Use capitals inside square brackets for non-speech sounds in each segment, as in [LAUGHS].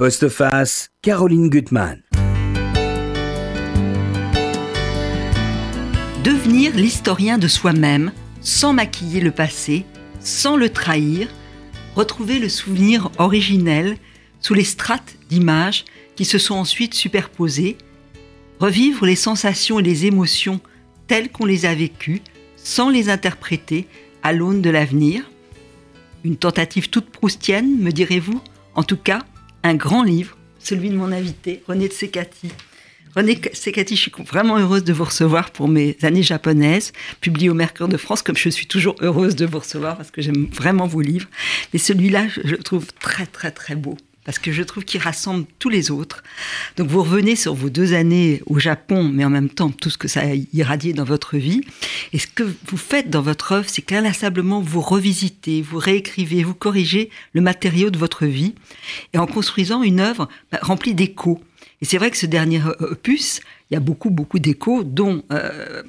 Postface, Caroline Gutmann. Devenir l'historien de soi-même, sans maquiller le passé, sans le trahir, retrouver le souvenir originel sous les strates d'images qui se sont ensuite superposées, revivre les sensations et les émotions telles qu'on les a vécues, sans les interpréter à l'aune de l'avenir. Une tentative toute proustienne, me direz-vous En tout cas, un grand livre, celui de mon invité, René de Sekati. René Sekati, je suis vraiment heureuse de vous recevoir pour mes années japonaises, publié au Mercure de France, comme je suis toujours heureuse de vous recevoir parce que j'aime vraiment vos livres. Mais celui-là, je le trouve très, très, très beau parce que je trouve qu'il rassemble tous les autres. Donc vous revenez sur vos deux années au Japon, mais en même temps tout ce que ça a irradié dans votre vie. Et ce que vous faites dans votre œuvre, c'est qu'inlassablement vous revisitez, vous réécrivez, vous corrigez le matériau de votre vie, et en construisant une œuvre bah, remplie d'échos. Et c'est vrai que ce dernier opus, il y a beaucoup, beaucoup d'échos, dont euh,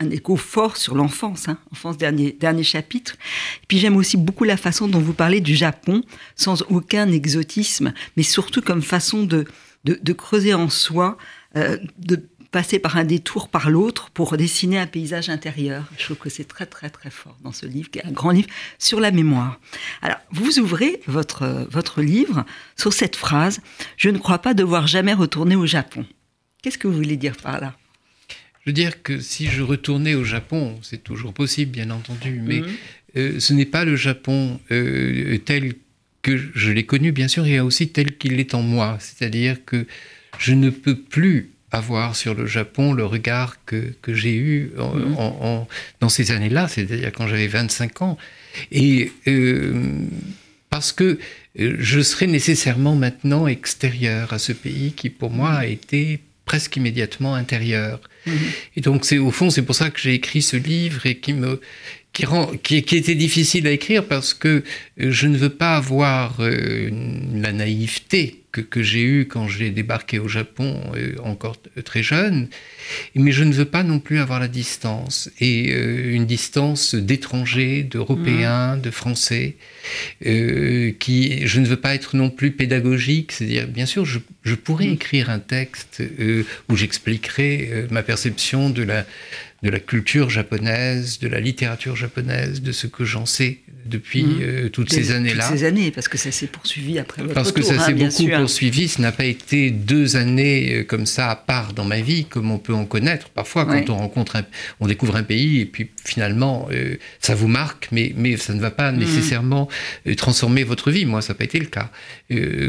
un écho fort sur l'enfance, hein, enfance dernier, dernier chapitre. Et puis j'aime aussi beaucoup la façon dont vous parlez du Japon, sans aucun exotisme, mais surtout comme façon de, de, creuser en soi, euh, de passer par un détour par l'autre pour dessiner un paysage intérieur. Je trouve que c'est très très très fort dans ce livre, qui est un grand livre sur la mémoire. Alors, vous ouvrez votre, votre livre sur cette phrase « Je ne crois pas devoir jamais retourner au Japon ». Qu'est-ce que vous voulez dire par là? Je veux dire que si je retournais au Japon, c'est toujours possible, bien entendu, mais mhm. euh, ce n'est pas le Japon euh, tel que je l'ai connu, bien sûr, et aussi tel qu'il est en moi. C'est-à-dire que je ne peux plus avoir sur le Japon le regard que, que j'ai eu en, mhm. dans ces années-là, c'est-à-dire quand j'avais 25 ans. Et euh, parce que je serais nécessairement maintenant extérieur à ce pays qui, pour moi, a été presque immédiatement intérieur. Mhm. Et donc, c'est au fond, c'est pour ça que j'ai écrit ce livre et qui me qui, rend, qui, qui, était difficile à écrire parce que je ne veux pas avoir euh, la naïveté que, que j'ai eue quand j'ai débarqué au Japon euh, encore très jeune, mais je ne veux pas non plus avoir la distance et euh, une distance d'étrangers, d'Européens, mmh. de Français, qui je ne veux pas être non plus pédagogique, c'est-à-dire bien sûr je, je pourrais mmh. écrire un texte où j'expliquerai ma perception de la de la culture japonaise, de la littérature japonaise, de ce que j'en sais depuis mmh. euh, toutes ces années-là. Toutes ces années, parce que ça s'est poursuivi après votre Parce que ça s'est hein, poursuivi. Ce n'a pas été deux années euh, comme ça à part dans ma vie, comme on peut en connaître. Parfois, quand on rencontre, on découvre un pays et puis finalement, euh, ça vous marque, mais, mais ça ne va pas mmh. nécessairement transformer votre vie. Moi, ça n'a pas été le cas.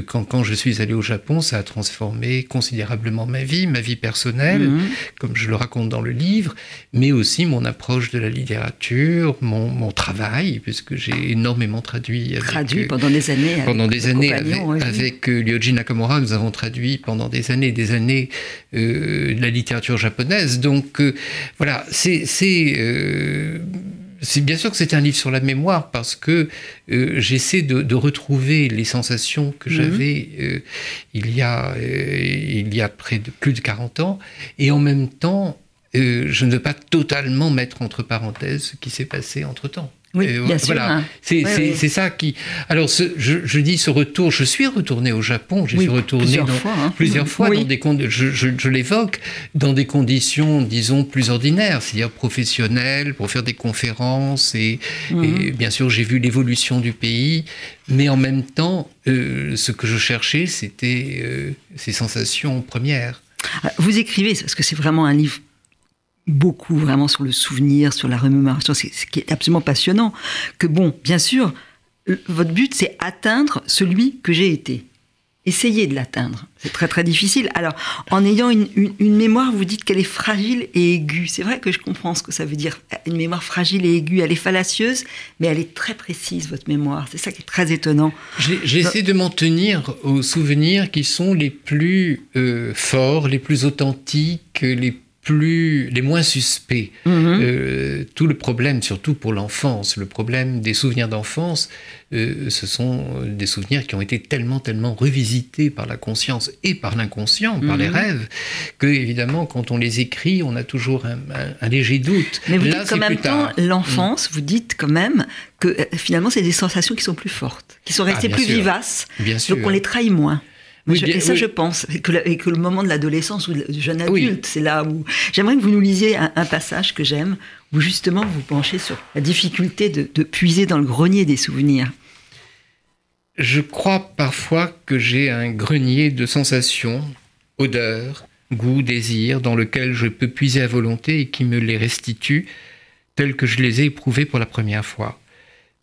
quand, quand, je suis allé au Japon, ça a transformé considérablement ma vie, ma vie personnelle, mmh. comme je le raconte dans le livre mais aussi mon approche de la littérature, mon, mon travail, puisque j'ai énormément traduit. Avec, traduit euh, pendant des années. Pendant des années avec, euh, Nakamura, nous avons traduit pendant des années, des années euh, la littérature japonaise. Donc voilà, c'est c'est bien sûr que c'est un livre sur la mémoire parce que j'essaie de, de, retrouver les sensations que mhm. j'avais il, y a, il y a près de plus de 40 ans et en même temps euh, je ne veux pas totalement mettre entre parenthèses ce qui s'est passé entre-temps. Oui, euh, bien voilà. Hein. C'est ça qui. Alors, je, dis ce retour. Je suis retourné au Japon. Je suis retourné plusieurs fois, hein. plusieurs fois dans des je, je, l'évoque dans des conditions, disons, plus ordinaires, c'est-à-dire professionnelles, pour faire des conférences et, mhm. bien sûr, j'ai vu l'évolution du pays. Mais en même temps, euh, ce que je cherchais, c'était ces sensations premières. Ah, vous écrivez, parce que c'est vraiment un livre beaucoup vraiment sur le souvenir, sur la remémoration, ce qui est absolument passionnant. Que bon, bien sûr, votre but, c'est atteindre celui que j'ai été. Essayez de l'atteindre. C'est très très difficile. Alors, en ayant une, mémoire, vous dites qu'elle est fragile et aiguë. C'est vrai que je comprends ce que ça veut dire. Une mémoire fragile et aiguë, elle est fallacieuse, mais elle est très précise, votre mémoire. C'est ça qui est très étonnant. J'essaie de m'en tenir aux souvenirs qui sont les plus euh, forts, les plus authentiques, les plus les moins suspects. Mhm. Euh, tout le problème, surtout pour l'enfance, le problème des souvenirs d'enfance, euh, ce sont des souvenirs qui ont été tellement, tellement revisités par la conscience et par l'inconscient, par les mhm. rêves, que évidemment, quand on les écrit, on a toujours un, léger doute. Mais vous dites qu'en même temps, l'enfance, mm. vous dites quand même que euh, finalement, c'est des sensations qui sont plus fortes, qui sont restées ah, plus vivaces, bien donc on les trahit moins. Et ça, je pense, et que, le, et que le moment de l'adolescence ou du jeune adulte, c'est là où j'aimerais que vous nous lisiez un, passage que j'aime, où justement vous penchez sur la difficulté de, de puiser dans le grenier des souvenirs. Je crois parfois que j'ai un grenier de sensations, odeurs, goûts, désirs, dans lequel je peux puiser à volonté et qui me les restitue tels que je les ai éprouvés pour la première fois.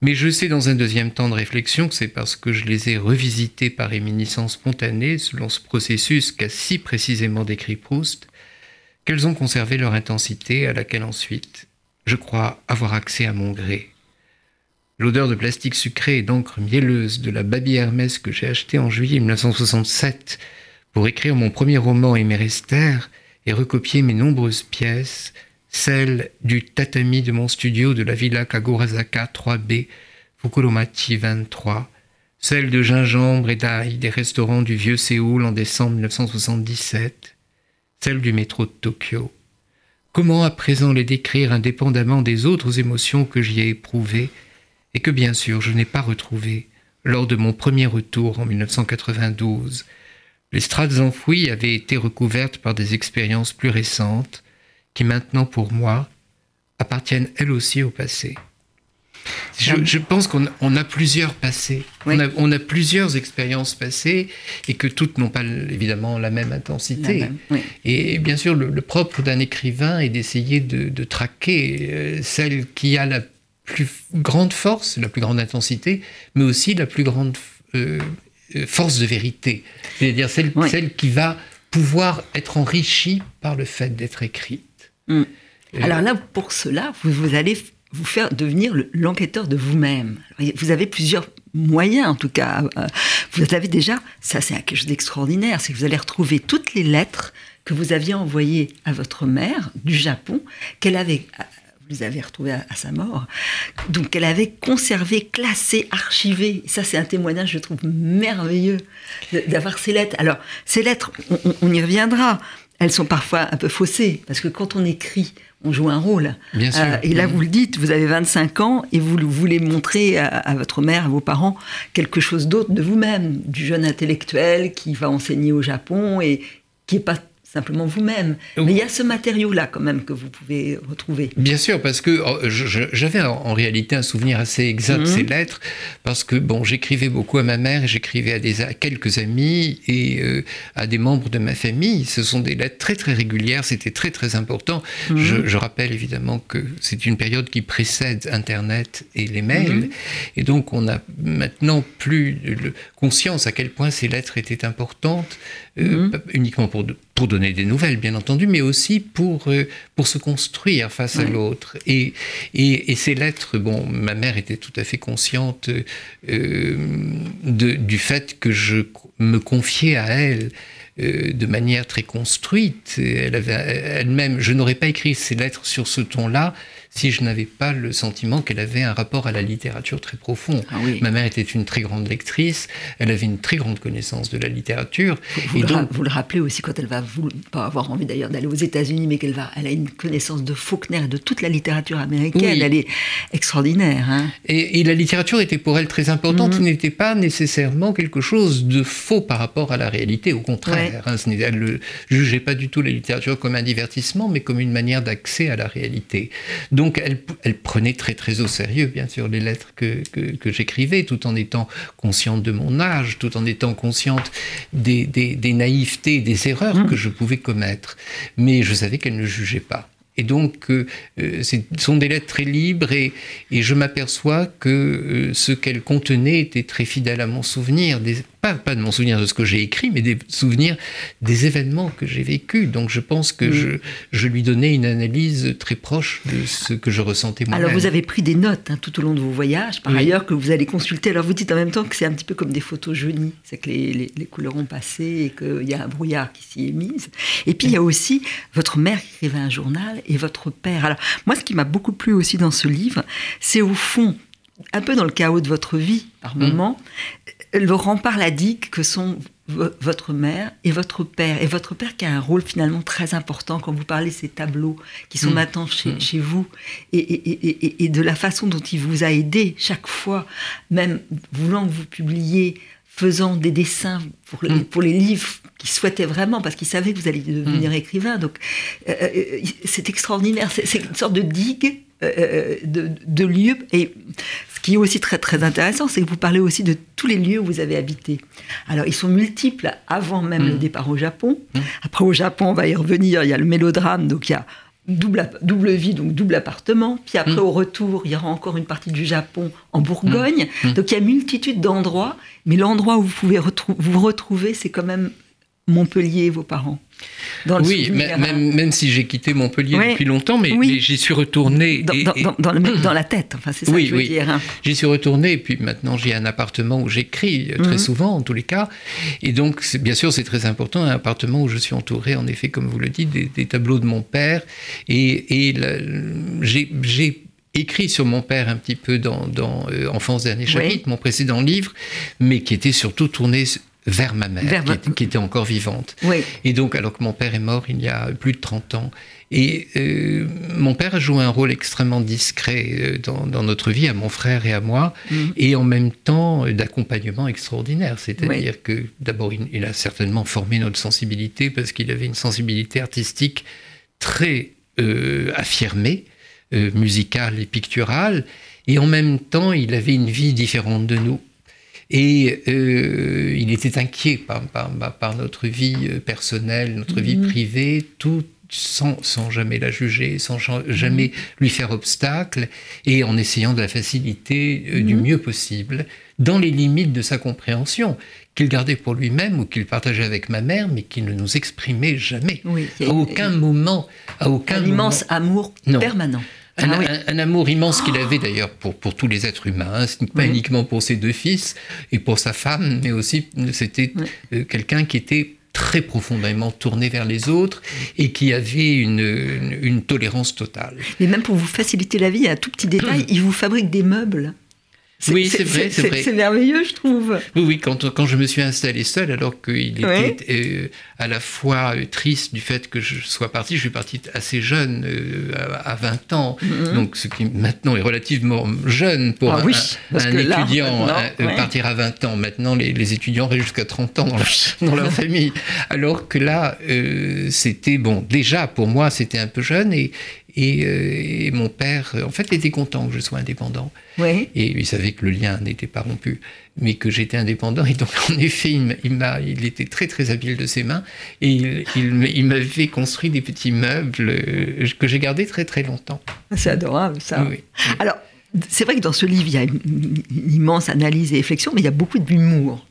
Mais je sais dans un deuxième temps de réflexion que c'est parce que je les ai revisités par éminiscence spontanée, selon ce processus qu'a si précisément décrit Proust, qu'elles ont conservé leur intensité à laquelle ensuite je crois avoir accès à mon gré. L'odeur de plastique sucré et d'encre mielleuse de la Baby Hermès que j'ai achetée en juillet 1967 pour écrire mon premier roman Émérester et recopier mes nombreuses pièces, celle du tatami de mon studio de la villa Kagorazaka 3B, Fukuromachi 23, celle de gingembre et d'ail des restaurants du vieux Séoul en décembre 1977, celle du métro de Tokyo. Comment à présent les décrire indépendamment des autres émotions que j'y ai éprouvées et que bien sûr je n'ai pas retrouvées lors de mon premier retour en 1992 Les strates enfouies avaient été recouvertes par des expériences plus récentes, qui maintenant pour moi appartiennent elles aussi au passé. Je, pense qu'on a plusieurs passés, on, a, plusieurs expériences passées et que toutes n'ont pas évidemment la même intensité. Et bien sûr, le, propre d'un écrivain est d'essayer de, traquer euh, celle qui a la plus grande force, la plus grande intensité, mais aussi la plus grande euh, euh, force de vérité. C'est-à-dire celle, celle qui va pouvoir être enrichie par le fait d'être écrite. Mm. Alors là, pour cela, vous, allez vous faire devenir l'enquêteur de vous-même. Vous avez plusieurs moyens, en tout cas. Euh, vous avez déjà, ça c'est quelque chose d'extraordinaire, c'est que vous allez retrouver toutes les lettres que vous aviez envoyées à votre mère du Japon, qu'elle avait vous les avez retrouvées à, sa mort. Donc, qu'elle avait conservé, classé, archivé. Ça, c'est un témoignage, je trouve, merveilleux d'avoir ces lettres. Alors, ces lettres, on y reviendra elles sont parfois un peu faussées, parce que quand on écrit, on joue un rôle. Bien sûr. Euh, et là, vous le dites, vous avez 25 ans et vous voulez montrer à, votre mère, à vos parents, quelque chose d'autre de vous-même, du jeune intellectuel qui va enseigner au Japon et qui n'est pas simplement vous-même. Mais il y a ce matériau-là quand même que vous pouvez retrouver. Bien sûr, parce que oh, j'avais en réalité un souvenir assez exact de ces mhm. lettres, parce que bon, j'écrivais beaucoup à ma mère, j'écrivais à, des, quelques amis et euh, à des membres de ma famille. Ce sont des lettres très très régulières, c'était très très important. Mhm. Je, rappelle évidemment que c'est une période qui précède Internet et les mails, mhm. et donc on a maintenant plus conscience à quel point ces lettres étaient importantes, euh, uniquement pour, pour donner des nouvelles, bien entendu, mais aussi pour, euh, pour se construire face à l'autre. Et, et, ces lettres, bon, ma mère était tout à fait consciente euh, de, du fait que je me confiais à elle euh, de manière très construite. Elle avait elle-même, je n'aurais pas écrit ces lettres sur ce ton-là si je n'avais pas le sentiment qu'elle avait un rapport à la littérature très profond. Ah Ma mère était une très grande lectrice, elle avait une très grande connaissance de la littérature. Vous, et le, donc, vous le, rappelez aussi quand elle va, vous, pas avoir envie d'ailleurs d'aller aux États-Unis, mais qu'elle va, elle a une connaissance de Faulkner et de toute la littérature américaine. Elle est extraordinaire. Hein. Et, la littérature était pour elle très importante, mhm. n'était pas nécessairement quelque chose de faux par rapport à la réalité, au contraire. Hein, elle ne jugeait pas du tout la littérature comme un divertissement, mais comme une manière d'accès à la réalité. Donc, donc elle, prenait très très au sérieux, bien sûr, les lettres que, j'écrivais, tout en étant consciente de mon âge, tout en étant consciente des, des, naïvetés, des erreurs mmh. que je pouvais commettre. Mais je savais qu'elle ne jugeait pas. Et donc, euh, euh, ce sont des lettres très libres et, et je m'aperçois que euh, ce qu'elles contenaient était très fidèle à mon souvenir, des, pas, pas, de mon souvenir de ce que j'ai écrit, mais des souvenirs des événements que j'ai vécus. Donc, je pense que je, je, lui donnais une analyse très proche de ce que je ressentais moi-même. Alors, vous avez pris des notes hein, tout au long de vos voyages, par ailleurs, que vous allez consulter. Alors, vous dites en même temps que c'est un petit peu comme des photos jaunies, c'est que les, les, les, couleurs ont passé et qu'il y a un brouillard qui s'y est mis. Et puis, il y a aussi votre mère qui écrivait un journal et votre père. Alors, moi, ce qui m'a beaucoup plu aussi dans ce livre, c'est au fond, un peu dans le chaos de votre vie, par mmh. Moment, le rempart la digue que sont votre mère et votre père. Et votre père qui a un rôle finalement très important quand vous parlez de ces tableaux qui sont mmh. maintenant chez, mmh. chez vous et, et, et, de la façon dont il vous a aidé chaque fois, même voulant que vous publiiez faisant des dessins pour, les, Mm. pour les livres qu'il souhaitait vraiment, parce qu'il savait que vous alliez devenir Mm. écrivain. Donc, euh, euh, c'est extraordinaire. C'est une sorte de digue euh, de, de lieux. Et ce qui est aussi très, très intéressant, c'est que vous parlez aussi de tous les lieux où vous avez habité. Alors, ils sont multiples avant même Mm. le départ au Japon. Mm. Après, au Japon, on va y revenir. Il y a le mélodrame, donc il y a double, double vie, donc double appartement. Puis après, Mm. au retour, il y aura encore une partie du Japon en Bourgogne. Mm. Donc il y a multitude d'endroits, mais l'endroit où vous pouvez retrou- vous retrouver, c'est quand même Montpellier, vos parents. Dans le Oui, souvenir, hein. même, même si j'ai quitté Montpellier Ouais. depuis longtemps, mais, Oui. mais j'y suis retourné. dans, et- dans- et- dans- dans le- dans la tête, enfin c'est ça Oui, que je veux oui. dire. hein. J'y suis retourné, et puis maintenant j'ai un appartement où j'écris euh, très Mhm. souvent, en tous les cas. Et donc, bien sûr, c'est très important, un appartement où je suis entouré, en effet, comme vous le dites, des, des tableaux de mon père. Et, et la- j'ai- j'ai écrit sur mon père un petit peu dans, dans euh, Enfance Dernier Chapitre, mon précédent livre, mais qui était surtout tourné vers ma mère, Vers qui, était- qui était encore vivante. Oui, Et donc, alors que mon père est mort il y a plus de 30 ans, et euh, mon père a joué un rôle extrêmement discret euh, dans, dans notre vie, à mon frère et à moi, Mhm. et en même temps euh, d'accompagnement extraordinaire. C'est-à-dire que d'abord, il, il a certainement formé notre sensibilité parce qu'il avait une sensibilité artistique très euh, affirmée, euh, musicale et picturale, et en même temps, il avait une vie différente de nous. Et euh, il était inquiet par, par- par- par notre vie euh, personnelle, notre vie Mhm. privée, tout sans, sans jamais la juger, sans ja- jamais lui faire obstacle, et en essayant de la faciliter euh, du Mhm. mieux possible, dans les limites de sa compréhension, qu'il gardait pour lui-même ou qu'il partageait avec ma mère, mais qu'il ne nous exprimait jamais. oui. À aucun moment, à aucun un moment. immense amour Non. permanent. Un, Ah oui. un- un amour immense qu'il avait d'ailleurs pour, pour tous les êtres humains, hein. Pas uniquement pour ses deux fils et pour sa femme, mais aussi c'était euh, quelqu'un qui était très profondément tourné vers les autres et qui avait une, une, une tolérance totale. Mais même pour vous faciliter la vie, a un tout petit détail, [CLEARS THROAT] il vous fabrique des meubles. Oui, c'est vrai, c'est vrai. C'est merveilleux, je trouve. Oui, oui, quand, quand je me suis installé seul, alors qu'il était euh, à la fois euh, triste du fait que je sois parti, je suis parti assez jeune, euh, à, à 20 ans, Mhm. donc ce qui maintenant est relativement jeune pour Ah un, oui, là, étudiant, ouais. partir à 20 ans. Maintenant, les, les étudiants restent jusqu'à 30 ans dans leur, [LAUGHS] dans leur [LAUGHS] famille. Alors que là, euh, c'était, bon, déjà pour moi, c'était un peu jeune et, et, euh, et mon père, euh, en fait, était content que je sois indépendant. Oui. Et il savait que le lien n'était pas rompu, mais que j'étais indépendant. Et donc, [LAUGHS] en effet, il, m'a- il, il était très, très habile de ses mains. Et il, m'avait construit des petits meubles euh, que j'ai gardés très, très longtemps. C'est adorable, ça. Oui. Alors, c'est vrai que dans ce livre, il y a une, une immense analyse et réflexion, mais il y a beaucoup d'humour.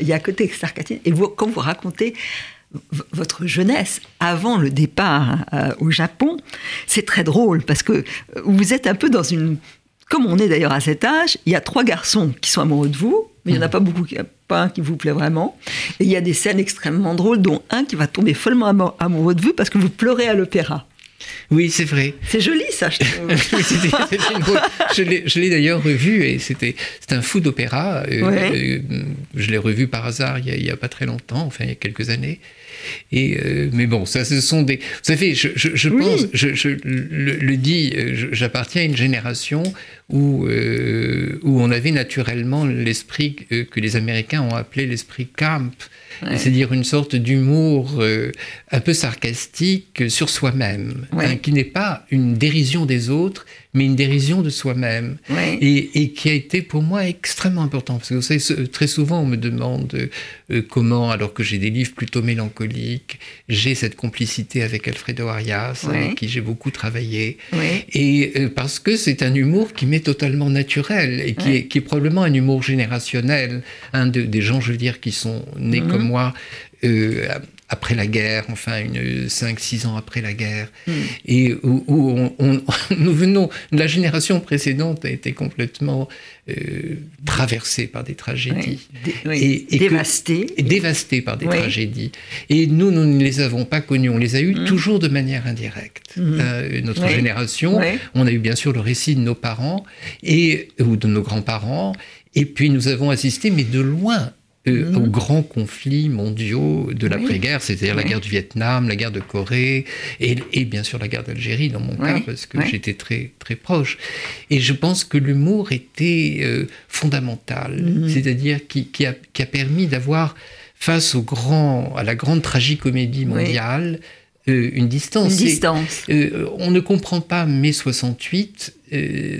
Il y a un côté sarcastique. Et vous, quand vous racontez votre jeunesse avant le départ euh, au Japon, c'est très drôle parce que euh, vous êtes un peu dans une. Comme on est d'ailleurs à cet âge, il y a trois garçons qui sont amoureux de vous, mais il n'y en a pas beaucoup, qui- pas un qui vous plaît vraiment. Et il y a des scènes extrêmement drôles, dont un qui va tomber follement amo- amoureux de vous parce que vous pleurez à l'opéra. Oui, c'est vrai. C'est joli, ça, je trouve. [LAUGHS] Je l'ai- d'ailleurs revu et c'était c'est un fou d'opéra. Euh, Ouais. euh, je l'ai revu par hasard il n'y a, pas très longtemps, enfin il y a quelques années. Et euh, mais bon, ça ce sont des. Vous savez, je, je, je Oui. pense, je, je le, le dis, euh, j'appartiens à une génération où euh, où on avait naturellement l'esprit que les Américains ont appelé l'esprit camp, Ouais. c'est-à-dire une sorte d'humour euh, un peu sarcastique sur soi-même, Ouais. hein, qui n'est pas une dérision des autres, mais une dérision de soi-même. Et, et qui a été pour moi extrêmement important. Parce que vous savez, très souvent, on me demande euh, euh, comment, alors que j'ai des livres plutôt mélancoliques, j'ai cette complicité avec Alfredo Arias, avec qui j'ai beaucoup travaillé. Oui. Et euh, parce que c'est un humour qui m'est totalement naturel et qui, est, qui est probablement un humour générationnel. Un de- des gens, je veux dire, qui sont nés Mhm. comme moi euh, après la guerre, enfin une 5-6 ans après la guerre, Mm. et où, où on- on- [LAUGHS] nous venons, la génération précédente a été complètement euh, traversée par des tragédies. Oui. Dé- oui. Et- et que- Dévasté. et dévastée par des Oui. tragédies. Et nous, nous ne les avons pas connues, on les a eues Mhm. toujours de manière indirecte. Mhm. Euh, notre génération, on a eu bien sûr le récit de nos parents et, ou de nos grands-parents, et puis nous avons assisté, mais de loin, euh, aux grands conflits mondiaux de l'après-guerre, c'est-à-dire la guerre du Vietnam, la guerre de Corée et, bien sûr la guerre d'Algérie dans mon cas, parce que j'étais très, très proche. Et je pense que l'humour était euh, fondamental, mhm. c'est-à-dire qui, qui, a, qui, a, permis d'avoir, face au grand, à la grande tragicomédie mondiale, euh, une distance. Une distance. on ne comprend pas mai 68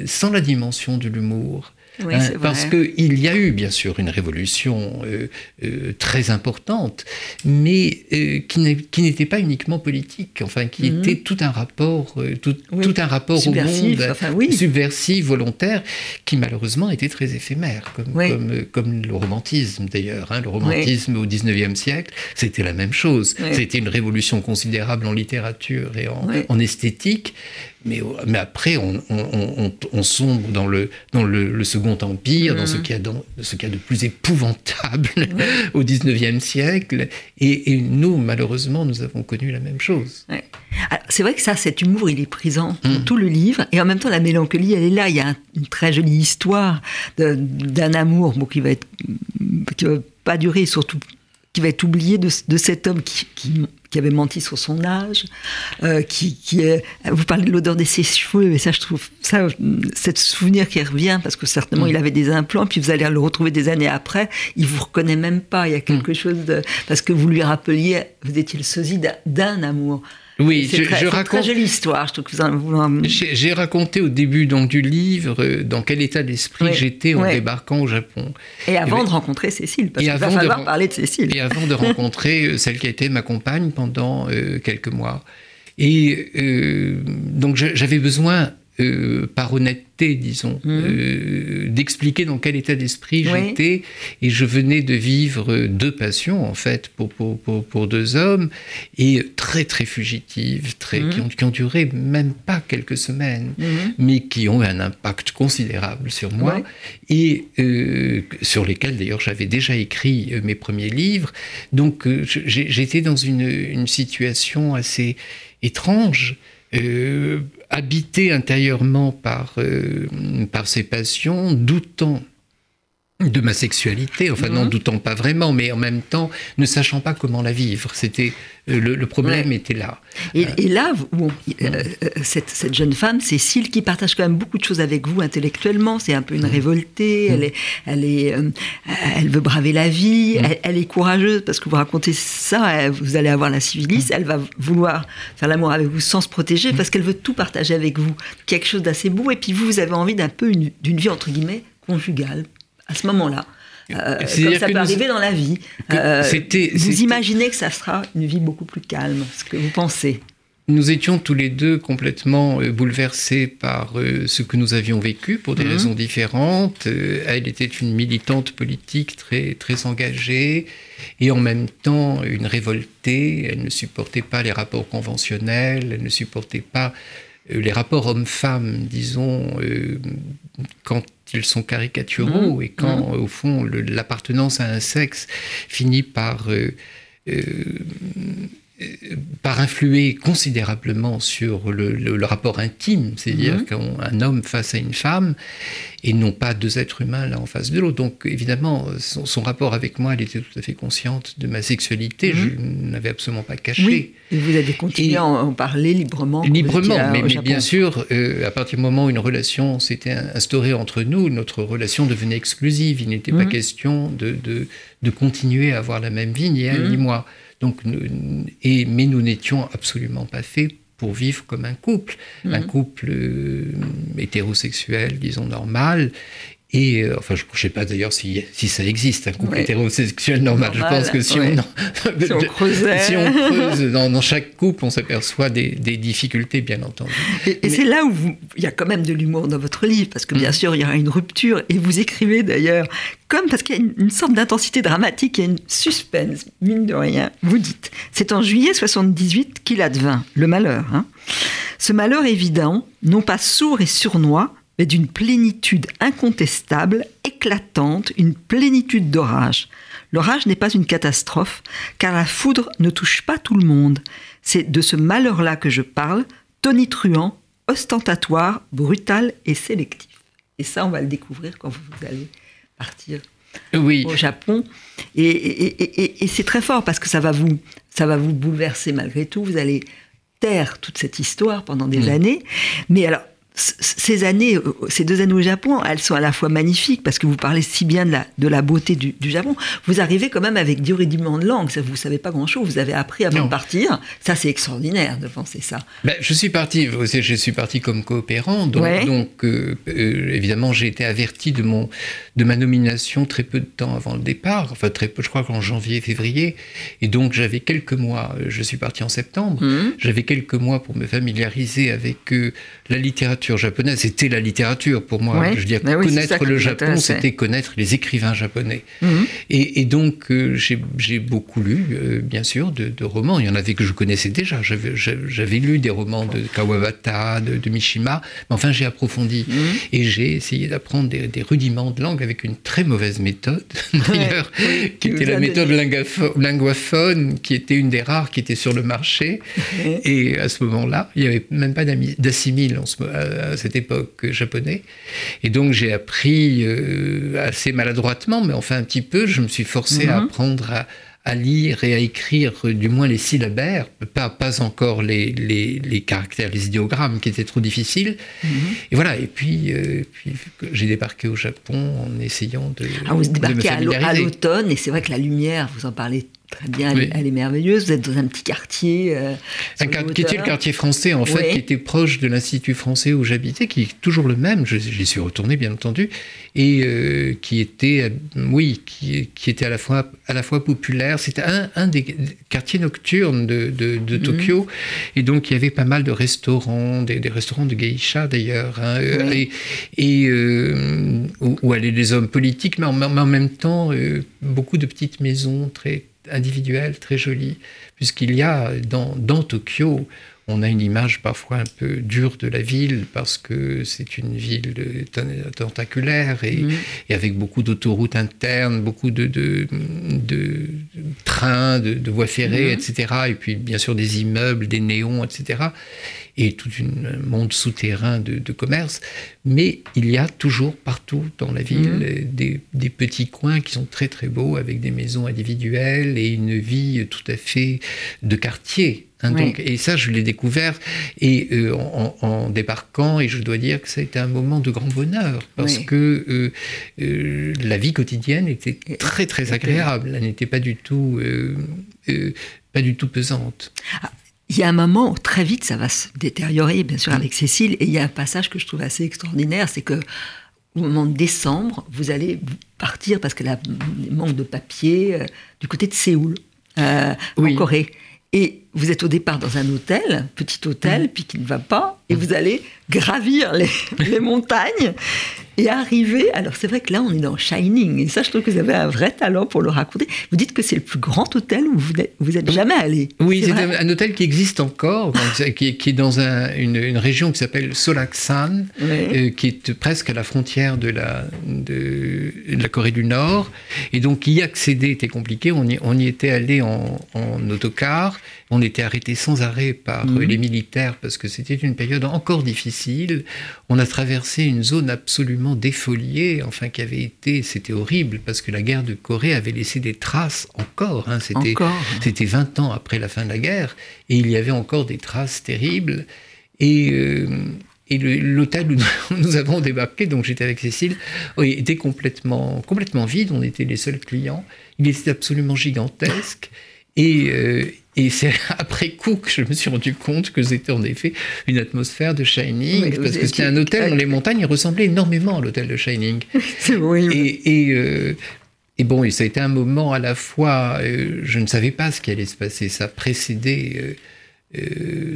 sans la dimension de l'humour. Hein, parce qu'il y a eu bien sûr une révolution euh, euh, très importante, mais euh, qui n'était pas uniquement politique, enfin qui mhm. était tout un rapport, tout, tout, un rapport au monde subversif, volontaire, qui malheureusement était très éphémère, comme, comme, comme, le romantisme d'ailleurs. Hein, le romantisme au 19e siècle, c'était la même chose. C'était une révolution considérable en littérature et en, en esthétique, mais, mais après, on, on, on, sombre dans le, dans le, Second Empire, dans ce qu'il y, a y de plus épouvantable [LAUGHS] au XIXe siècle. Et, nous, malheureusement, nous avons connu la même chose. C'est vrai que ça, cet humour, il est présent dans mm. tout le livre. Et en même temps, la mélancolie, elle est là. Il y a une très jolie histoire d'un amour bon, qui va être qui va pas durer, surtout qui va être oublié de, de cet homme qui, qui, qui avait menti sur son âge, euh, qui, qui est, vous parlez de l'odeur de ses cheveux, et ça, je trouve ça, cette souvenir qui revient, parce que certainement mm. il avait des implants, puis vous allez le retrouver des années après, il vous reconnaît même pas, il y a quelque mm. chose de, parce que vous lui rappeliez, vous étiez le sosie d'un amour. Oui, je, très, je raconte. Très jolie histoire, je trouve que vous J'ai raconté au début donc du livre euh, dans quel état d'esprit j'étais en débarquant au Japon. Et avant de rencontrer Cécile, parce qu'il va falloir parler de Cécile. Et avant de [LAUGHS] rencontrer euh, celle qui a été ma compagne pendant euh, quelques mois. Et donc j'avais besoin euh, par honnêteté, disons, mmh. euh, d'expliquer dans quel état d'esprit j'étais. Et je venais de vivre deux passions, en fait, pour, pour, pour, deux hommes, et très, très fugitives, très, mmh. qui, ont, qui, ont, duré même pas quelques semaines, mmh. mais qui ont eu un impact considérable sur moi, et euh, sur lesquels, d'ailleurs, j'avais déjà écrit mes premiers livres. Donc, j'étais dans une, une situation assez étrange. Euh, habité intérieurement euh, par ses passions, doutant de ma sexualité, enfin non mhm. doutant pas vraiment, mais en même temps ne sachant pas comment la vivre. C'était euh, le, problème était là. Et, là, euh, cette, cette, jeune femme, Cécile, qui partage quand même beaucoup de choses avec vous intellectuellement, c'est un peu une mhm. révoltée. Elle est, elle est, elle veut braver la vie. Mhm. Elle, est courageuse parce que vous racontez ça. Vous allez avoir la civiliste. Elle va vouloir faire l'amour avec vous sans se protéger parce qu'elle veut tout partager avec vous, quelque chose d'assez beau. Et puis vous, vous avez envie d'un peu d'une vie entre guillemets conjugale à ce moment-là. Euh, comme ça peut arriver dans la vie. Euh, vous imaginez que ça sera une vie beaucoup plus calme, ce que vous pensez nous étions tous les deux complètement euh, bouleversés par ce que nous avions vécu pour des mhm. raisons différentes. Elle était une militante politique très, très engagée et en même temps une révoltée. Elle ne supportait pas les rapports conventionnels, elle ne supportait pas les rapports hommes-femmes, disons, quand ils sont caricaturaux mmh. et quand, mmh. au fond, l'appartenance à un sexe finit par euh, euh, euh, par influer considérablement sur le, rapport intime, c'est-à-dire mmh. qu'un homme face à une femme, et non pas deux êtres humains l'un en face de l'autre. Donc évidemment, son, rapport avec moi, elle était tout à fait consciente de ma sexualité, je n'avais absolument pas caché. Oui. Et vous avez continué à en parler librement Librement, mais, bien sûr, à partir du moment où une relation s'était instaurée entre nous, notre relation devenait exclusive. Il n'était pas question de, de, de, continuer à avoir la même vie, ni elle ni moi. Donc, et, mais nous n'étions absolument pas faits pour vivre comme un couple, un mhm. couple euh, hétérosexuel, disons normal, et euh, enfin, je ne sais pas d'ailleurs si, si, ça existe, un couple hétérosexuel normal. je pense que si, on, [LAUGHS] si on, si on creuse dans, chaque couple, on s'aperçoit des, des, difficultés, bien entendu. Et, c'est là où il y a quand même de l'humour dans votre livre, parce que bien mm. sûr, il y aura une rupture, et vous écrivez d'ailleurs, comme parce qu'il y a une, sorte d'intensité dramatique, il y a une suspense, mine de rien. Vous dites, c'est en juillet 78 qu'il advint, le malheur. Hein. Ce malheur évident, non pas sourd et surnois, mais d'une plénitude incontestable, éclatante, une plénitude d'orage. L'orage n'est pas une catastrophe, car la foudre ne touche pas tout le monde. C'est de ce malheur-là que je parle, tonitruant, ostentatoire, brutal et sélectif. Et ça, on va le découvrir quand vous allez partir oui. au Japon. Et, et c'est très fort parce que ça va, vous, ça va vous bouleverser malgré tout. Vous allez taire toute cette histoire pendant des mm. années. Mais alors, ces années, euh, ces deux années au Japon, elles sont à la fois magnifiques parce que vous parlez si bien de la, de la beauté du, Japon. Vous arrivez quand même avec du rudiment de langue. Ça, vous savez pas grand chose. Vous avez appris avant de partir. Ça, c'est extraordinaire de penser ça. Ben, je suis parti. Je suis parti comme coopérant. Donc, donc euh, euh, évidemment, j'ai été averti de mon de ma nomination très peu de temps avant le départ. Enfin, très peu. Je crois qu'en janvier, février. Et donc, j'avais quelques mois. Je suis parti en septembre. Mmh. J'avais quelques mois pour me familiariser avec la littérature japonaise, c'était la littérature pour moi. je veux dire, connaître le Japon, c'était connaître les écrivains japonais. Mhm. et, donc, euh, j'ai beaucoup lu, euh, bien sûr, de, romans. Il y en avait que je connaissais déjà. J'avais lu des romans de Kawabata, de, Mishima, mais enfin, j'ai approfondi. Mhm. Et j'ai essayé d'apprendre des, rudiments de langue avec une très mauvaise méthode, [LAUGHS] d'ailleurs, qui était la méthode linguaphone, qui était une des rares qui était sur le marché. et à ce moment-là, il n'y avait même pas d'assimile à cette époque japonais. Et donc j'ai appris euh, assez maladroitement, mais enfin un petit peu, je me suis forcé à mhm. apprendre à, lire et à écrire du moins les syllabaires, pas, pas encore les, les, caractères, les idéogrammes qui étaient trop difficiles. Mhm. Et voilà, et puis, euh, puis j'ai débarqué au Japon en essayant de... Ah, vous débarquez à l'automne, et c'est vrai que la lumière, vous en parlez Très bien, elle, est merveilleuse. Vous êtes dans un petit quartier. Euh, qui était le quartier français, en fait, qui était proche de l'Institut français où j'habitais, qui est toujours le même. J'y suis retourné, bien entendu, et euh, qui était, euh, oui, qui, qui, était à la fois, à la fois populaire. C'était un, un, des quartiers nocturnes de, de, mhm. Tokyo, et donc il y avait pas mal de restaurants, des, restaurants de geisha d'ailleurs, hein, et, et où, où, allaient des hommes politiques, mais en, mais en même temps beaucoup de petites maisons très individuelle, très jolie, puisqu'il y a dans, dans Tokyo, on a une image parfois un peu dure de la ville parce que c'est une ville tentaculaire et, mm. et avec beaucoup d'autoroutes internes, beaucoup de, de, de trains, de, voies ferrées, mm. etc. Et puis bien sûr des immeubles, des néons, etc et tout un monde souterrain de, commerce. Mais il y a toujours partout dans la ville mhm. des, petits coins qui sont très très beaux avec des maisons individuelles et une vie tout à fait de quartier. Hein, donc, et ça, je l'ai découvert et euh, en, débarquant, et je dois dire que ça a été un moment de grand bonheur parce que euh, euh, la vie quotidienne était très très agréable. Elle n'était pas du tout pas du tout pesante. Ah, il y a un moment, très vite, ça va se détériorer, bien sûr, avec Cécile, et il y a un passage que je trouve assez extraordinaire, c'est que au moment de décembre, vous allez partir, parce qu'elle a manque de papier, euh, du côté de Séoul, euh, en Corée. Et vous êtes au départ dans un hôtel, petit hôtel, mm. puis qui ne va pas, et vous allez gravir les, [LAUGHS] les montagnes et arriver. Alors c'est vrai que là on est dans Shining et ça je trouve que vous avez un vrai talent pour le raconter. Vous dites que c'est le plus grand hôtel où vous vous êtes jamais allé. Oui, c'est un, hôtel qui existe encore, qui, est, dans une, région qui s'appelle Solaksan, euh, qui est presque à la frontière de la, de, la Corée du Nord. Et donc y accéder était compliqué. On y, on y était allé en, en autocar. On était arrêté sans arrêt par mhm. les militaires parce que c'était une période encore difficile. On a traversé une zone absolument défoliée, enfin qui avait été, c'était horrible parce que la guerre de Corée avait laissé des traces encore. Hein. c'était, c'était 20 ans après la fin de la guerre et il y avait encore des traces terribles. Et, euh, et l'hôtel où [LAUGHS] nous avons débarqué, donc j'étais avec Cécile, était complètement, complètement vide. On était les seuls clients. Il était absolument gigantesque. Et, euh, et c'est [LAUGHS] après coup que je me suis rendu compte que c'était en effet une atmosphère de Shining, parce que c'était un hôtel dans les montagnes, il ressemblait énormément à l'hôtel de Shining. [LAUGHS] oui, et, et, euh, et, bon, et ça a été un moment à la fois, euh, je ne savais pas ce qui allait se passer, ça précédait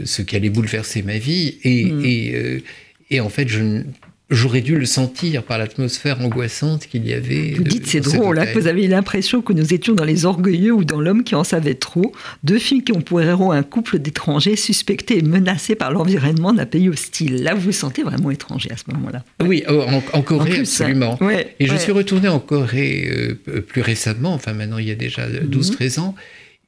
ce qui allait bouleverser ma vie, et, mm. et, et en fait, je, J'aurais dû le sentir par l'atmosphère angoissante qu'il y avait. Vous dites, c'est drôle, là, hein, que vous avez l'impression que nous étions dans Les Orgueilleux ou dans L'homme qui en savait trop, deux films qui ont pour héros un couple d'étrangers suspectés et menacés par l'environnement d'un pays hostile. Là, vous vous sentez vraiment étranger à ce moment-là. Oui, oh, en, Corée, hein. absolument. et je suis retourné en Corée euh, plus récemment, enfin maintenant il y a déjà 12-13 mhm. ans,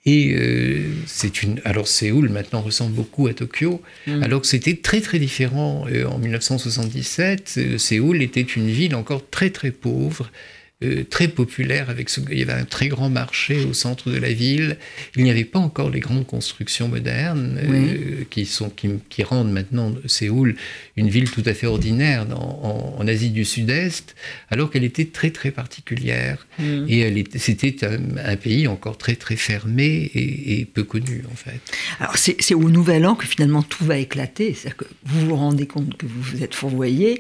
et euh, c'est une. Alors Séoul maintenant ressemble beaucoup à Tokyo, mm. alors que c'était très très différent. Euh, en 1977, euh, Séoul était une ville encore très très pauvre, euh, très populaire. Avec ce, il y avait un très grand marché au centre de la ville. Il n'y avait pas encore les grandes constructions modernes euh, qui, sont, qui, qui, rendent maintenant Séoul une ville tout à fait ordinaire dans, en, Asie du Sud-Est, alors qu'elle était très très particulière. Mm. Et c'était un, pays encore très très fermé et, peu connu en fait. Alors c'est au Nouvel An que finalement tout va éclater. C'est-à-dire que vous vous rendez compte que vous vous êtes fourvoyé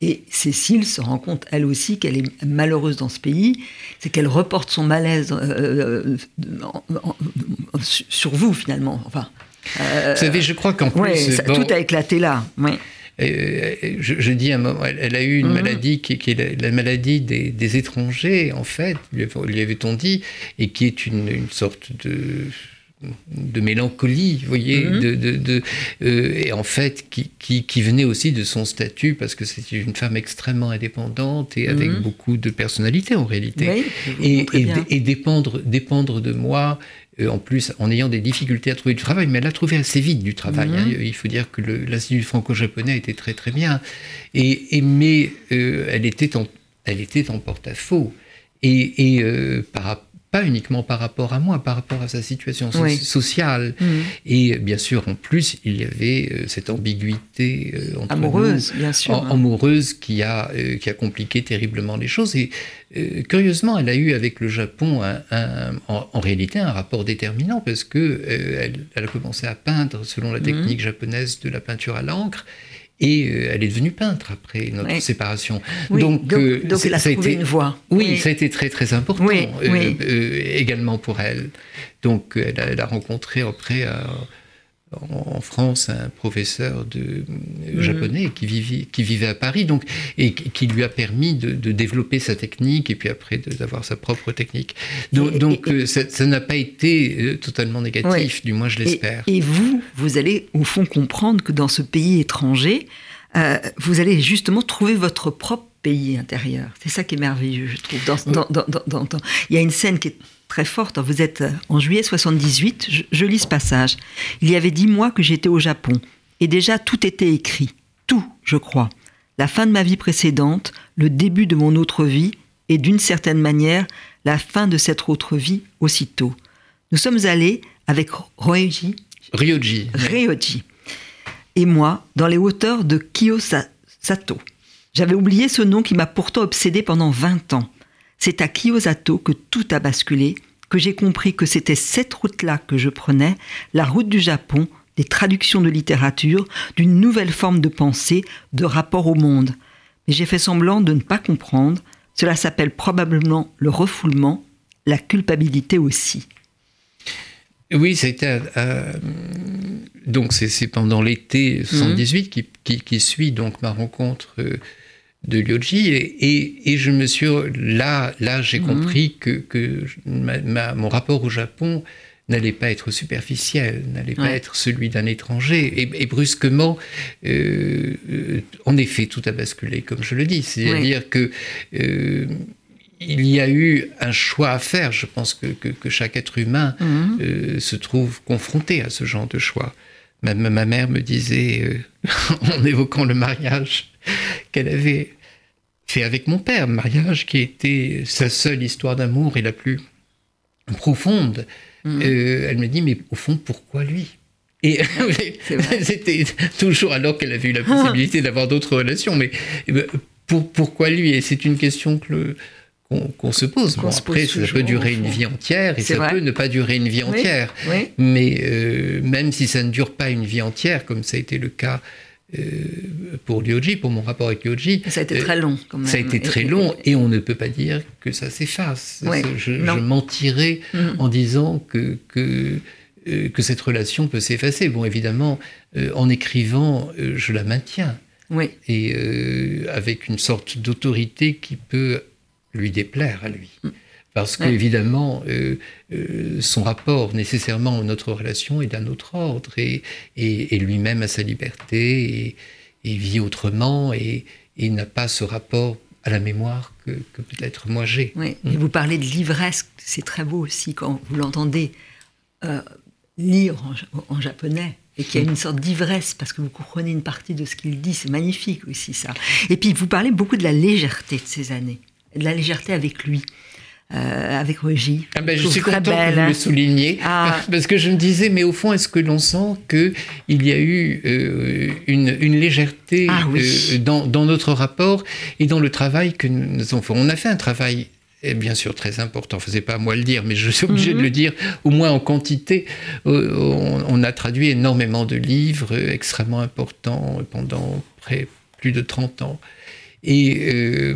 et Cécile se rend compte, elle aussi, qu'elle est malheureuse dans ce pays, c'est qu'elle reporte son malaise euh, euh, sur vous, finalement. Enfin, euh, vous savez, je crois qu'en plus... tout a éclaté là. je, dis un moment, elle, a eu une mhm. maladie qui, est la, maladie des, étrangers, en fait, lui avait-on dit, et qui est une sorte de de mélancolie, vous voyez, mhm. de, euh, et en fait qui, qui, venait aussi de son statut parce que c'était une femme extrêmement indépendante et avec mhm. beaucoup de personnalité en réalité, et, et, dépendre, dépendre de moi. Euh, en plus, en ayant des difficultés à trouver du travail, mais elle a trouvé assez vite du travail. Hein. Mhm. Il faut dire que l'Institut franco-japonais était très très bien, et, mais euh, elle était en, elle était en porte-à-faux. Et, et par rapport pas uniquement par rapport à moi, par rapport à sa situation sociale. Mm. Et bien sûr, en plus, il y avait euh, cette ambiguïté euh, amoureuse, bien sûr, hein. amoureuse qui a euh, qui a compliqué terriblement les choses. Et curieusement, elle a eu avec le Japon en, réalité un rapport déterminant parce que elle, a commencé à peindre selon la mm. technique japonaise de la peinture à l'encre. Et euh, elle est devenue peintre après notre séparation. donc, euh, donc, elle a trouvé une voie. Oui, ça a été très très important euh, également pour elle. Donc elle a, elle a rencontré après en France un professeur de mhm. japonais qui vivait, qui vivait à Paris donc, et qui lui a permis de, développer sa technique et puis après d'avoir sa propre technique. Donc, euh, ça n'a pas été euh, totalement négatif, du moins je l'espère. Et, vous, vous allez au fond comprendre que dans ce pays étranger, euh, vous allez justement trouver votre propre pays intérieur. C'est ça qui est merveilleux, je trouve. Dans, dans, il y a une scène qui est très forte. Vous êtes euh, en juillet 78, je, lis ce passage. Il y avait dix mois que j'étais au Japon, et déjà tout était écrit. Tout, je crois. La fin de ma vie précédente, le début de mon autre vie, et d'une certaine manière, la fin de cette autre vie aussitôt. Nous sommes allés avec Ryoji. Ryoji. Ryoji. Et moi, dans les hauteurs de Kiyosato. J'avais oublié ce nom qui m'a pourtant obsédé pendant 20 ans. C'est à Kiyosato que tout a basculé, que j'ai compris que c'était cette route-là que je prenais, la route du Japon, des traductions de littérature, d'une nouvelle forme de pensée, de rapport au monde. Mais j'ai fait semblant de ne pas comprendre. Cela s'appelle probablement le refoulement, la culpabilité aussi. Oui, c'était donc c'est pendant l'été 78 mmh. qui, qui, suit donc ma rencontre euh, de Ryoji et, et, je me suis là là j'ai mhm. compris que, que mon rapport au Japon n'allait pas être superficiel, n'allait pas être celui d'un étranger. Et, brusquement, euh, euh, en effet, tout a basculé, comme je le dis. C'est-à-dire que euh, il y a eu un choix à faire. Je pense que, que, chaque être humain mhm. se trouve confronté à ce genre de choix. Ma, ma mère me disait, [LAUGHS] en évoquant le mariage, qu'elle avait fait avec mon père, mariage qui était sa seule histoire d'amour et la plus profonde. Mm. Euh, elle me dit, mais au fond, pourquoi lui? Et [LAUGHS] [LAUGHS] c'était toujours alors qu'elle avait eu la possibilité d'avoir d'autres relations, mais euh, pour, pourquoi lui? Et c'est une question que qu'on se pose. après, ça peut durer une vie entière et ça peut ne pas durer une vie entière. Mais euh, même si ça ne dure pas une vie entière, comme ça a été le cas euh, pour Ryoji, pour mon rapport avec Ryoji. Ça a été très long, quand même. Ça a été très long, et on ne peut pas dire que ça s'efface. je, mentirais mm. en disant que, que, euh, que, cette relation peut s'effacer. Bon, évidemment, euh, en écrivant, je la maintiens. Oui. Et avec une sorte d'autorité qui peut lui déplaire à lui. Mm parce qu'évidemment, euh, euh, son rapport nécessairement à notre relation est d'un autre ordre, et, et, lui-même a sa liberté, et, vit autrement, et, n'a pas ce rapport à la mémoire que, peut-être moi j'ai. Oui, et mm. vous parlez de l'ivresse, c'est très beau aussi quand vous l'entendez euh, lire en, japonais et qu'il y a mm. une sorte d'ivresse parce que vous comprenez une partie de ce qu'il dit, c'est magnifique aussi ça. Et puis vous parlez beaucoup de la légèreté de ces années. De la légèreté avec lui. Euh, avec Roger. Ah ben, je, suis content que vous le hein. souligniez, ah. [LAUGHS] parce que je me disais, mais au fond, est-ce que l'on sent qu'il y a eu euh, une, légèreté ah euh, dans, dans, notre rapport et dans le travail que nous avons fait? On a fait un travail bien sûr très important, enfin c'est pas à moi le dire, mais je suis obligé de le mhm. dire, au moins en quantité. On, a traduit énormément de livres extrêmement importants pendant près, plus de 30 ans. Et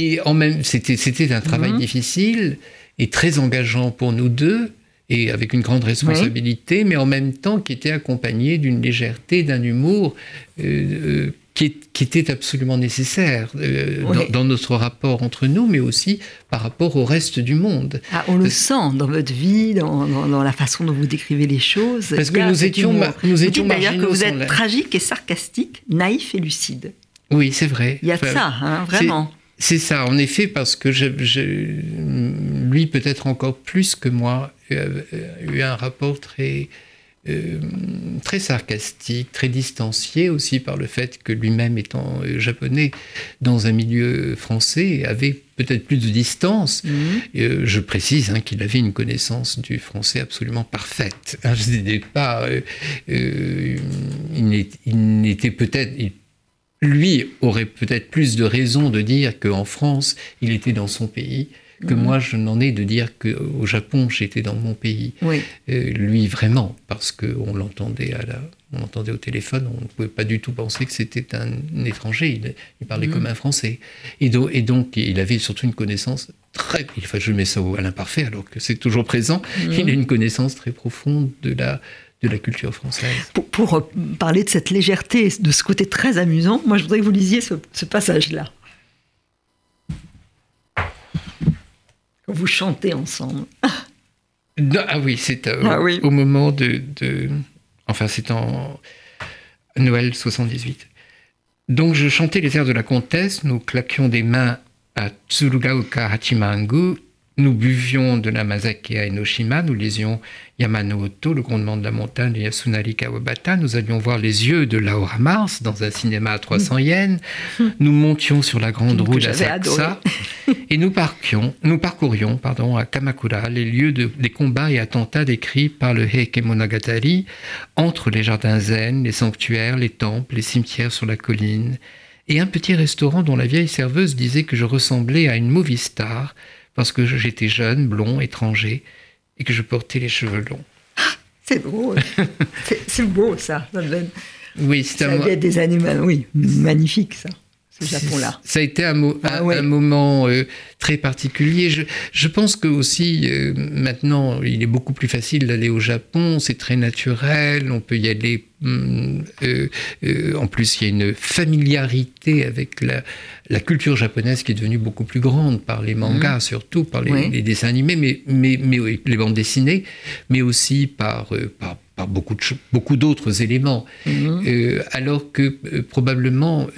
et en même, c'était, c'était un travail mhm. difficile et très engageant pour nous deux, et avec une grande responsabilité, mais en même temps qui était accompagné d'une légèreté, d'un humour euh, euh, qui, qui, était absolument nécessaire euh, dans, notre rapport entre nous, mais aussi par rapport au reste du monde. Ah, on le sent dans votre vie, dans, dans, la façon dont vous décrivez les choses. Parce que nous étions, nous étions d'ailleurs que vous êtes tragique et sarcastique, naïf et lucide. Oui, c'est vrai. Il y a de ça, hein, vraiment. C'est ça, en effet, parce que je, lui, peut-être encore plus que moi, a eu un rapport très, euh, très sarcastique, très distancié aussi par le fait que lui-même étant euh, japonais dans un milieu français avait peut-être plus de distance. Mhm. Euh, je précise hein, qu'il avait une connaissance du français absolument parfaite. Hein, [LAUGHS] je pas, il n'était peut-être, lui aurait peut-être plus de raison de dire qu'en France, il était dans son pays, que mhm. moi, je n'en ai de dire qu'au Japon, j'étais dans mon pays. Oui. Euh, lui, vraiment, parce qu'on l'entendait à la, on l'entendait au téléphone, on ne pouvait pas du tout penser que c'était un étranger, il, parlait mhm. comme un Français. Et, et, donc, il avait surtout une connaissance très... Enfin, je mets ça à l'imparfait, alors que c'est toujours présent. Mhm. Il a une connaissance très profonde de la de la culture française. Pour, euh, parler de cette légèreté, de ce côté très amusant, moi je voudrais que vous lisiez ce, passage-là. Vous chantez ensemble. ah oui, c'est euh, ah au moment de, Enfin, c'est en Noël 78. Donc je chantais les airs de la comtesse, nous claquions des mains à Tsurugaoka Hachimangu nous buvions de la Mazaki à Enoshima, nous lisions Yamano Oto, le grondement de la montagne de Yasunari Kawabata, nous allions voir les yeux de Laura Mars dans un cinéma à 300 mm. yens, nous montions sur la grande roue d'Asakusa et nous, parquions, nous parcourions pardon, à Kamakura les lieux de, des combats et attentats décrits par le Heike Monogatari entre les jardins zen, les sanctuaires, les temples, les cimetières sur la colline. Et un petit restaurant dont la vieille serveuse disait que je ressemblais à une movie star parce que j'étais jeune, blond, étranger, et que je portais les cheveux longs. C'est drôle. [LAUGHS] c'est beau, ça, Oui, c'est un... des animaux, oui, magnifique, ça. Japon-là. Ça a été un, ah un, moment euh, très particulier. Je, je pense que aussi euh, maintenant, il est beaucoup plus facile d'aller au Japon. C'est très naturel. On peut y aller Hum, euh, en plus, il y a une familiarité avec la, la, culture japonaise qui est devenue beaucoup plus grande par les mangas, mmh. surtout par les, dessins animés, mais, mais, mais, les bandes dessinées, mais aussi par, par, par beaucoup, de, beaucoup d'autres éléments. Mmh. alors que probablement,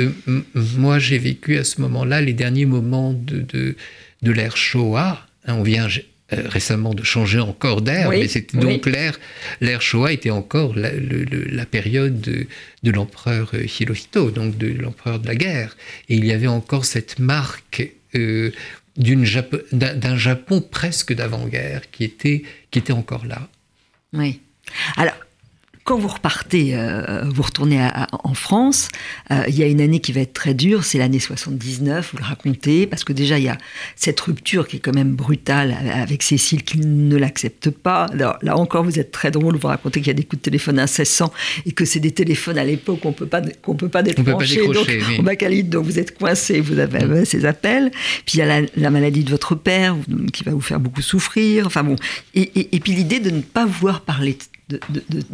moi, j'ai vécu à ce moment-là les derniers moments de, de, de l'ère Showa. Hein, on vient euh, récemment de changer encore d'air, mais c'était donc l'air, l'air Showa était encore la, période de, l'empereur euh, Hirohito, donc de l'empereur de la guerre. Et il y avait encore cette marque euh, d'un, Japon presque d'avant-guerre qui était, qui était encore là. Oui. Alors, quand vous repartez, euh, vous retournez en France, euh, il y a une année qui va être très dure, c'est l'année 79, vous le racontez, parce que déjà il y a cette rupture qui est quand même brutale avec Cécile qui ne l'accepte pas. Alors, là encore, vous êtes très drôle, vous racontez qu'il y a des coups de téléphone incessants et que c'est des téléphones à l'époque qu'on peut pas qu'on peut pas décrocher. On donc, oui. donc vous êtes coincé, vous avez mm. ces appels. Puis il y a la, maladie de votre père qui va vous faire beaucoup souffrir. Enfin bon, et, et puis l'idée de ne pas vouloir parler de,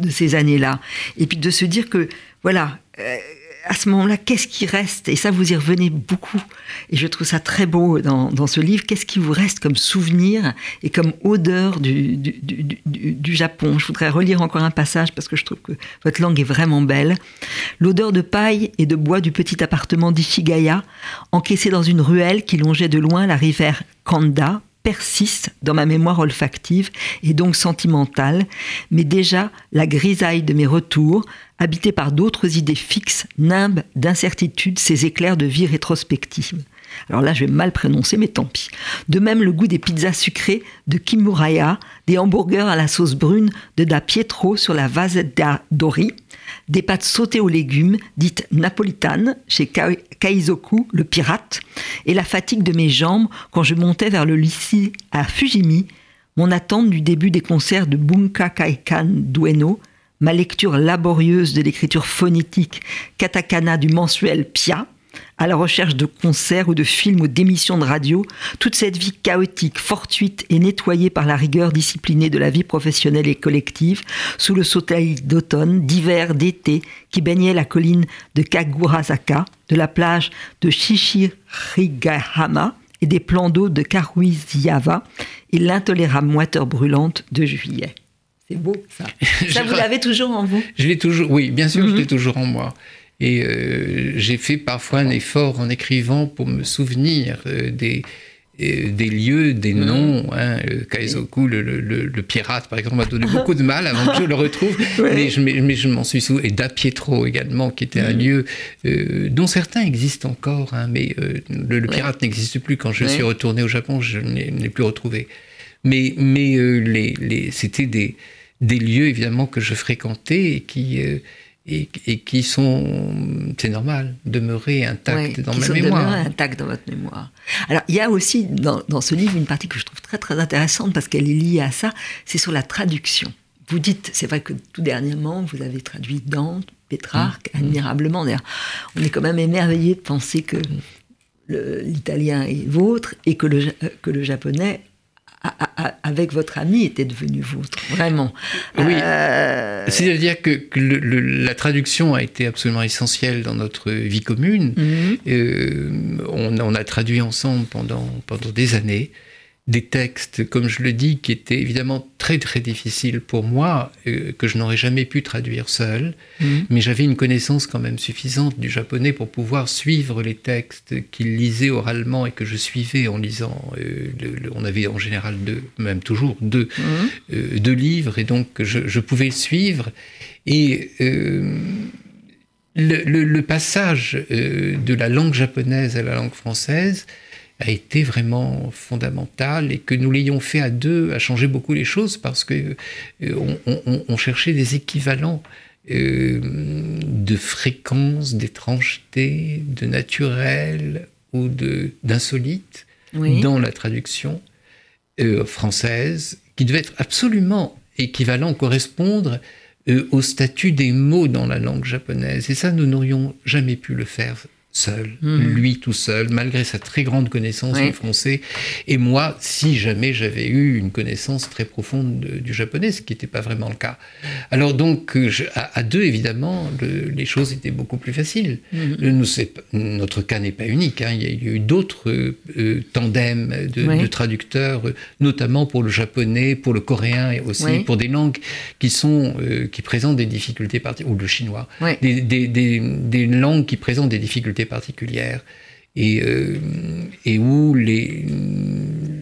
ces années-là. Et puis de se dire que, voilà, euh, à ce moment-là, qu'est-ce qui reste? Et ça, vous y revenez beaucoup. Et je trouve ça très beau dans, ce livre. Qu'est-ce qui vous reste comme souvenir et comme odeur du, du, Japon? Je voudrais relire encore un passage parce que je trouve que votre langue est vraiment belle. L'odeur de paille et de bois du petit appartement d'Ishigaya, encaissé dans une ruelle qui longeait de loin la rivière Kanda, persiste dans ma mémoire olfactive et donc sentimentale, mais déjà la grisaille de mes retours, habitée par d'autres idées fixes, nimbes d'incertitude, ces éclairs de vie rétrospective. Alors là, je vais mal prononcer, mais tant pis. De même, le goût des pizzas sucrées de Kimuraya, des hamburgers à la sauce brune de Da Pietro sur la Vasetta Dori, des pâtes sautées aux légumes, dites napolitanes, chez Kaizoku, le pirate, et la fatigue de mes jambes quand je montais vers le lycée à Fujimi, mon attente du début des concerts de Bunka Kaikan d'Ueno, ma lecture laborieuse de l'écriture phonétique katakana du mensuel Pia, à la recherche de concerts ou de films ou d'émissions de radio, toute cette vie chaotique, fortuite et nettoyée par la rigueur disciplinée de la vie professionnelle et collective, sous le soleil d'automne, d'hiver, d'été, qui baignait la colline de Kagurazaka, de la plage de Shishirigahama et des plans d'eau de Karuiziava et l'intolérable moiteur brûlante de juillet. C'est beau, ça. [LAUGHS] Ça, vous l'avez toujours en vous? Je l'ai toujours, oui, bien sûr, je l'ai mhm. toujours en moi. Et euh, j'ai fait parfois un effort en écrivant pour me souvenir euh, des, euh, des lieux, des mhm. noms. Hein, Kaizoku, le, le, pirate, par exemple, m'a donné [LAUGHS] beaucoup de mal avant que je le retrouve. Mais je, mais je m'en suis souvenu. Et Da Pietro également, qui était un mhm. lieu dont certains existent encore. Hein, mais le, pirate n'existe plus. Quand je suis retourné au Japon, je ne l'ai plus retrouvé. Mais, mais les, les, c'était des des lieux évidemment que je fréquentais et qui, euh, et, qui sont, c'est normal, demeurés intacts dans ma mémoire. intacts dans votre mémoire. Alors il y a aussi dans, dans, ce livre une partie que je trouve très très intéressante parce qu'elle est liée à ça, c'est sur la traduction. Vous dites, c'est vrai que tout dernièrement, vous avez traduit Dante, Pétrarque, mmh. admirablement. D'ailleurs, on est quand même émerveillé de penser que l'italien est vôtre et que le, que le japonais avec votre ami était devenu vôtre, vraiment. Oui. Euh, C'est-à-dire que, la traduction a été absolument essentielle dans notre vie commune. Mhm. Euh, on, on, a traduit ensemble pendant, pendant des années des textes, comme je le dis, qui étaient évidemment très très difficiles pour moi, euh, que je n'aurais jamais pu traduire seul, mhm. mais j'avais une connaissance quand même suffisante du japonais pour pouvoir suivre les textes qu'il lisait oralement et que je suivais en lisant. Euh, on avait en général deux, même toujours deux, mhm. euh, deux livres, et donc je, je pouvais suivre. Et le, le, passage de la langue japonaise à la langue française, a été vraiment fondamental et que nous l'ayons fait à deux a changé beaucoup les choses parce que euh, on, cherchait des équivalents euh, de fréquence, d'étrangeté, de naturel ou de d'insolite dans la traduction euh, française qui devait être absolument équivalent, correspondre au statut des mots dans la langue japonaise. Et ça, nous n'aurions jamais pu le faire seul, hmm. lui tout seul, malgré sa très grande connaissance du français. Et moi, si jamais j'avais eu une connaissance très profonde du japonais, ce qui n'était pas vraiment le cas. Alors donc, euh, à, deux, évidemment, les choses étaient beaucoup plus faciles. Hmm. notre cas n'est pas unique. Hein. Il y a eu d'autres euh, tandems de, traducteurs, notamment pour le japonais, pour le coréen et aussi pour des langues qui sont euh, qui présentent des difficultés ou le chinois, des, des langues qui présentent des difficultés particulière et, euh, et où les,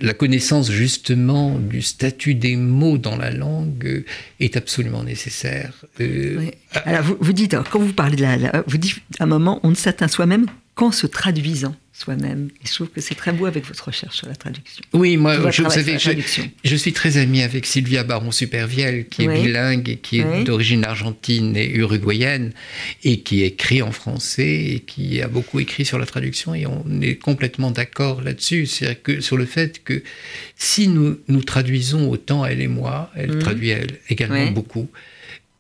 la connaissance justement du statut des mots dans la langue est absolument nécessaire. Euh, alors vous, vous dites, quand vous parlez de la, vous dites à un moment, on ne s'atteint soi-même qu'en se traduisant soi-même. Et je trouve que c'est très beau avec votre recherche sur la traduction. Oui, moi, je, je, suis très ami avec Sylvia Baron-Supervielle, qui est bilingue et qui est d'origine argentine et uruguayenne, et qui écrit en français et qui a beaucoup écrit sur la traduction. Et on est complètement d'accord là-dessus, c'est-à-dire que sur le fait que si nous nous traduisons autant elle et moi, elle mmh. traduit elle également beaucoup.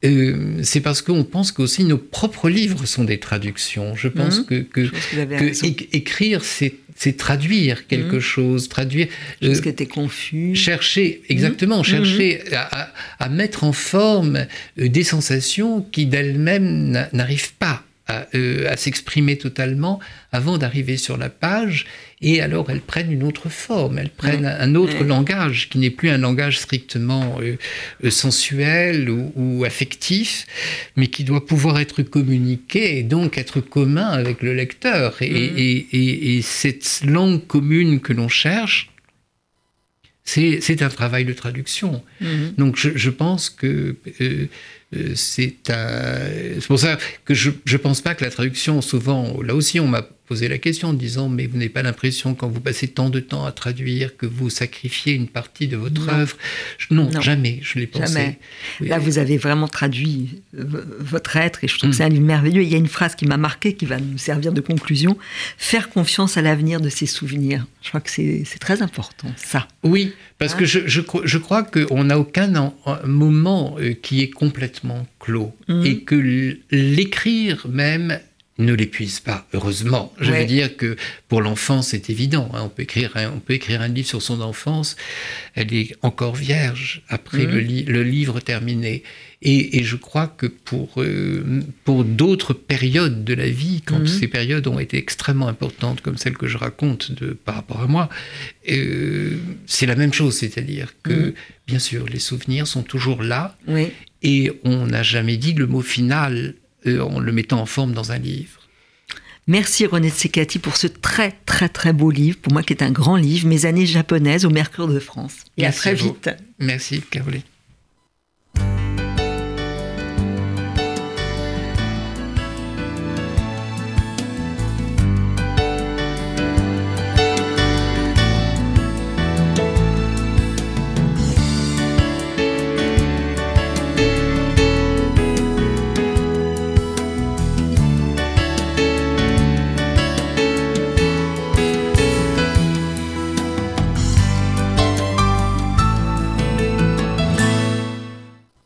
Euh, c'est parce qu'on pense qu'aussi nos propres livres sont des traductions. Je pense mmh. que, écrire, c'est traduire quelque mmh. chose, traduire. était confus. Chercher, exactement, mmh. chercher à, mettre en forme euh, des sensations qui d'elles-mêmes n'arrivent pas euh, à, s'exprimer totalement avant d'arriver sur la page, et alors elles prennent une autre forme, elles prennent un autre langage qui n'est plus un langage strictement euh, euh, sensuel ou, affectif, mais qui doit pouvoir être communiqué et donc être commun avec le lecteur. Et, cette langue commune que l'on cherche, c'est un travail de traduction. Donc je, pense que c'est pour ça que je ne pense pas que la traduction, souvent, là aussi, on m'a posé la question en disant mais vous n'avez pas l'impression quand vous passez tant de temps à traduire que vous sacrifiez une partie de votre œuvre? Non, jamais, je l'ai pensé. Jamais. Là, vous avez vraiment traduit euh, votre être et je trouve que c'est un livre merveilleux. Il y a une phrase qui m'a marqué qui va nous servir de conclusion faire confiance à l'avenir de ses souvenirs. Je crois que c'est très important, ça. Oui, parce que je, je, je crois qu'on n'a aucun moment euh, qui est complètement clos mhm. et que l'écrire même ne l'épuise pas, heureusement. Je veux dire que pour l'enfant, c'est évident. Hein. on, peut écrire un, on peut écrire un livre sur son enfance, elle est encore vierge après le, mhm. le, livre terminé. Et, et, je crois que pour, euh, pour d'autres périodes de la vie, quand mhm. ces périodes ont été extrêmement importantes, comme celle que je raconte de, par rapport à moi, euh, c'est la même chose. C'est-à-dire que, mhm. bien sûr, les souvenirs sont toujours là. Et on n'a jamais dit le mot final en le mettant en forme dans un livre. Merci René Tsekati pour ce très très très beau livre, pour moi qui est un grand livre, Mes années japonaises au Mercure de France. Et à très vite. Merci Caroline.